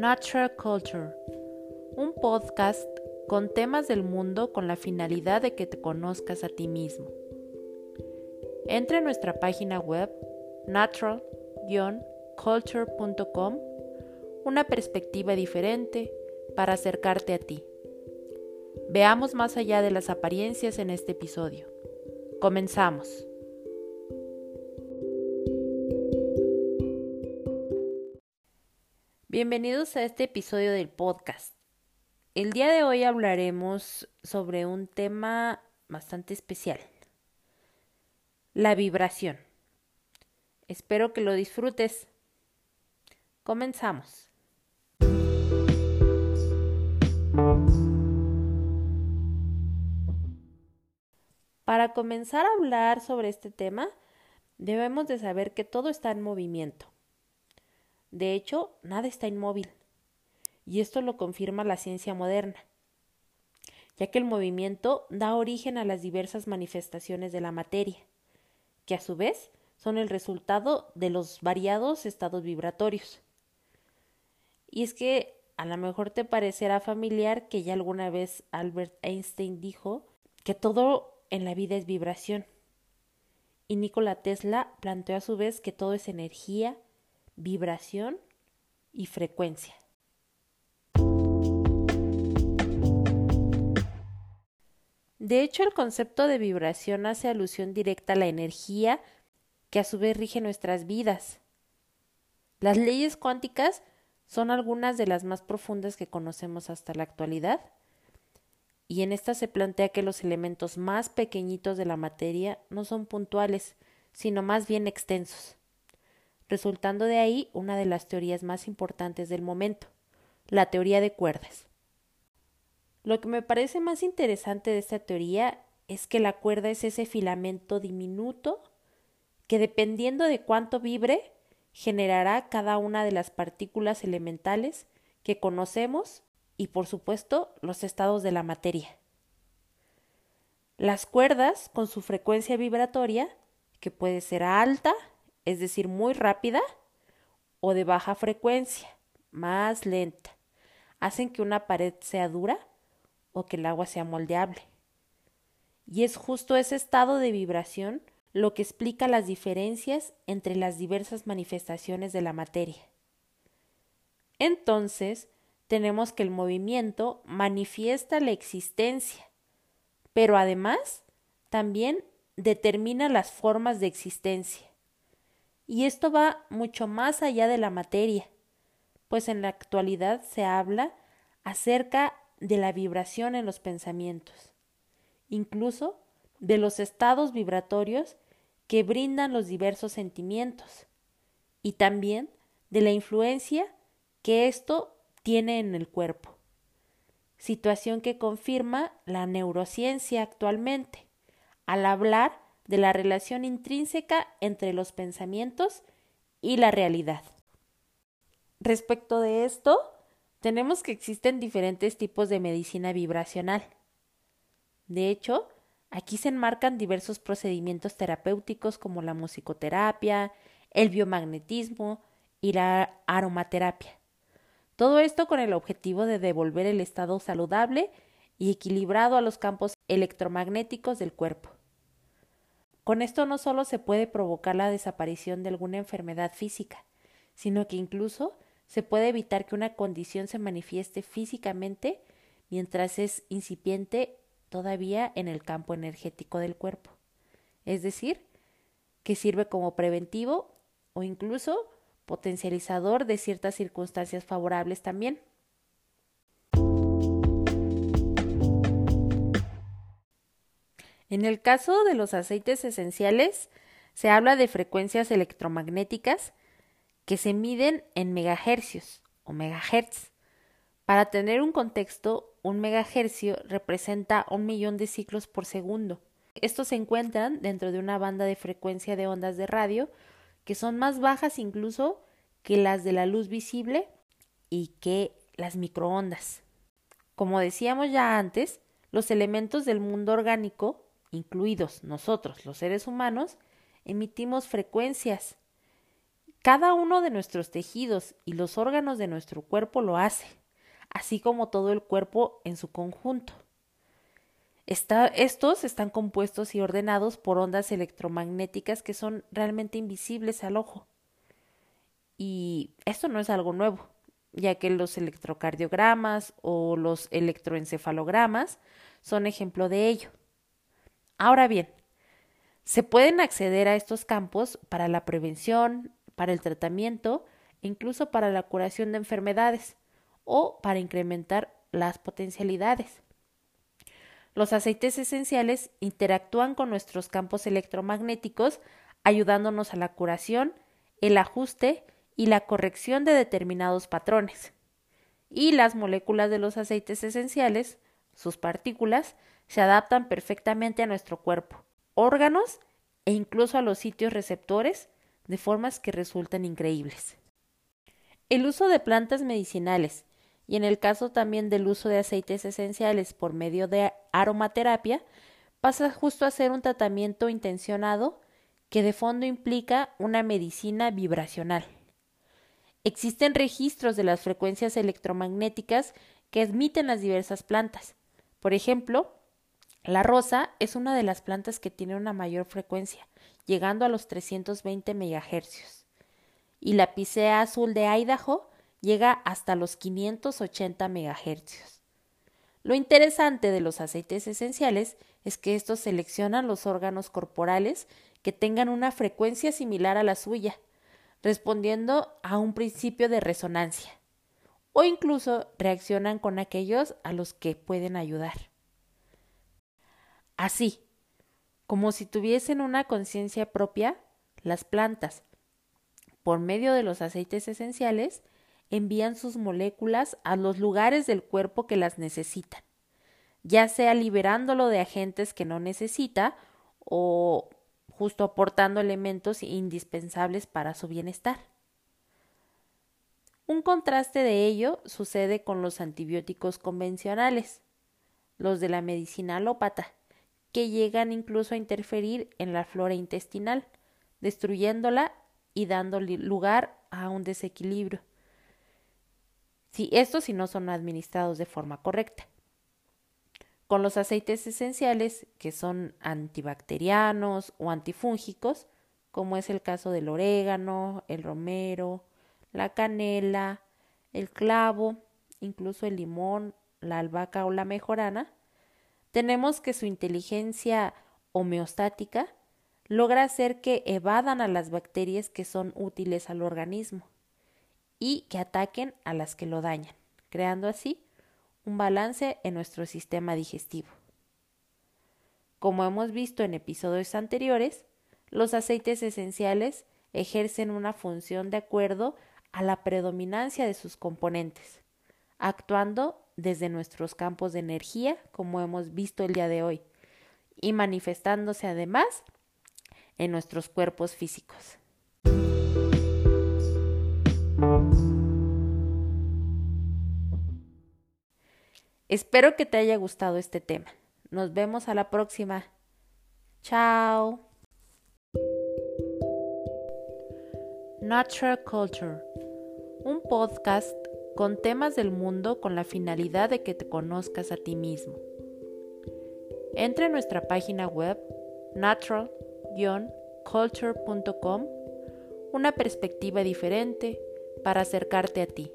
Natural Culture, un podcast con temas del mundo con la finalidad de que te conozcas a ti mismo. Entra en nuestra página web natural-culture.com, una perspectiva diferente para acercarte a ti. Veamos más allá de las apariencias en este episodio. Comenzamos. Bienvenidos a este episodio del podcast. El día de hoy hablaremos sobre un tema bastante especial, la vibración. Espero que lo disfrutes. Comenzamos. Para comenzar a hablar sobre este tema, debemos de saber que todo está en movimiento. De hecho, nada está inmóvil. Y esto lo confirma la ciencia moderna, ya que el movimiento da origen a las diversas manifestaciones de la materia, que a su vez son el resultado de los variados estados vibratorios. Y es que a lo mejor te parecerá familiar que ya alguna vez Albert Einstein dijo que todo en la vida es vibración. Y Nikola Tesla planteó a su vez que todo es energía, vibración y frecuencia. De hecho, el concepto de vibración hace alusión directa a la energía que a su vez rige nuestras vidas. Las leyes cuánticas son algunas de las más profundas que conocemos hasta la actualidad, y en esta se plantea que los elementos más pequeñitos de la materia no son puntuales, sino más bien extensos resultando de ahí una de las teorías más importantes del momento, la teoría de cuerdas. Lo que me parece más interesante de esta teoría es que la cuerda es ese filamento diminuto que dependiendo de cuánto vibre generará cada una de las partículas elementales que conocemos y por supuesto los estados de la materia. Las cuerdas, con su frecuencia vibratoria, que puede ser alta es decir, muy rápida, o de baja frecuencia, más lenta, hacen que una pared sea dura o que el agua sea moldeable. Y es justo ese estado de vibración lo que explica las diferencias entre las diversas manifestaciones de la materia. Entonces, tenemos que el movimiento manifiesta la existencia, pero además también determina las formas de existencia. Y esto va mucho más allá de la materia, pues en la actualidad se habla acerca de la vibración en los pensamientos, incluso de los estados vibratorios que brindan los diversos sentimientos, y también de la influencia que esto tiene en el cuerpo, situación que confirma la neurociencia actualmente, al hablar de la relación intrínseca entre los pensamientos y la realidad. Respecto de esto, tenemos que existen diferentes tipos de medicina vibracional. De hecho, aquí se enmarcan diversos procedimientos terapéuticos como la musicoterapia, el biomagnetismo y la aromaterapia. Todo esto con el objetivo de devolver el estado saludable y equilibrado a los campos electromagnéticos del cuerpo. Con esto no solo se puede provocar la desaparición de alguna enfermedad física, sino que incluso se puede evitar que una condición se manifieste físicamente mientras es incipiente todavía en el campo energético del cuerpo. Es decir, que sirve como preventivo o incluso potencializador de ciertas circunstancias favorables también. En el caso de los aceites esenciales, se habla de frecuencias electromagnéticas que se miden en megahercios o megahertz. Para tener un contexto, un megahercio representa un millón de ciclos por segundo. Estos se encuentran dentro de una banda de frecuencia de ondas de radio que son más bajas incluso que las de la luz visible y que las microondas. Como decíamos ya antes, los elementos del mundo orgánico incluidos nosotros, los seres humanos, emitimos frecuencias Cada uno de nuestros tejidos y los órganos de nuestro cuerpo lo hace, así como todo el cuerpo en su conjunto. estos están compuestos y ordenados por ondas electromagnéticas que son realmente invisibles al ojo. Y esto no es algo nuevo, ya que los electrocardiogramas o los electroencefalogramas son ejemplo de ello. Ahora bien, se pueden acceder a estos campos para la prevención, para el tratamiento e incluso para la curación de enfermedades o para incrementar las potencialidades. Los aceites esenciales interactúan con nuestros campos electromagnéticos ayudándonos a la curación, el ajuste y la corrección de determinados patrones. Y las moléculas de los aceites esenciales, sus partículas, se adaptan perfectamente a nuestro cuerpo, órganos e incluso a los sitios receptores de formas que resultan increíbles. El uso de plantas medicinales y en el caso también del uso de aceites esenciales por medio de aromaterapia pasa justo a ser un tratamiento intencionado que de fondo implica una medicina vibracional. Existen registros de las frecuencias electromagnéticas que emiten las diversas plantas. Por ejemplo, la rosa es una de las plantas que tiene una mayor frecuencia, llegando a los 320 MHz. Y la picea azul de Idaho llega hasta los 580 MHz. Lo interesante de los aceites esenciales es que estos seleccionan los órganos corporales que tengan una frecuencia similar a la suya, respondiendo a un principio de resonancia, o incluso reaccionan con aquellos a los que pueden ayudar así, como si tuviesen una conciencia propia, las plantas, por medio de los aceites esenciales, envían sus moléculas a los lugares del cuerpo que las necesitan, ya sea liberándolo de agentes que no necesita o justo aportando elementos indispensables para su bienestar. Un contraste de ello sucede con los antibióticos convencionales, los de la medicina alópata, que llegan incluso a interferir en la flora intestinal, destruyéndola y dando lugar a un desequilibrio. Si estos si no son administrados de forma correcta. Con los aceites esenciales, que son antibacterianos o antifúngicos, como es el caso del orégano, el romero, la canela, el clavo, incluso el limón, la albahaca o la mejorana, tenemos que su inteligencia homeostática logra hacer que evadan a las bacterias que son útiles al organismo y que ataquen a las que lo dañan, creando así un balance en nuestro sistema digestivo. Como hemos visto en episodios anteriores, los aceites esenciales ejercen una función de acuerdo a la predominancia de sus componentes, actuando desde nuestros campos de energía, como hemos visto el día de hoy, y manifestándose además en nuestros cuerpos físicos. Espero que te haya gustado este tema. Nos vemos a la próxima. Chao. Natural Culture, un podcast con temas del mundo con la finalidad de que te conozcas a ti mismo. Entra en nuestra página web natural-culture.com una perspectiva diferente para acercarte a ti.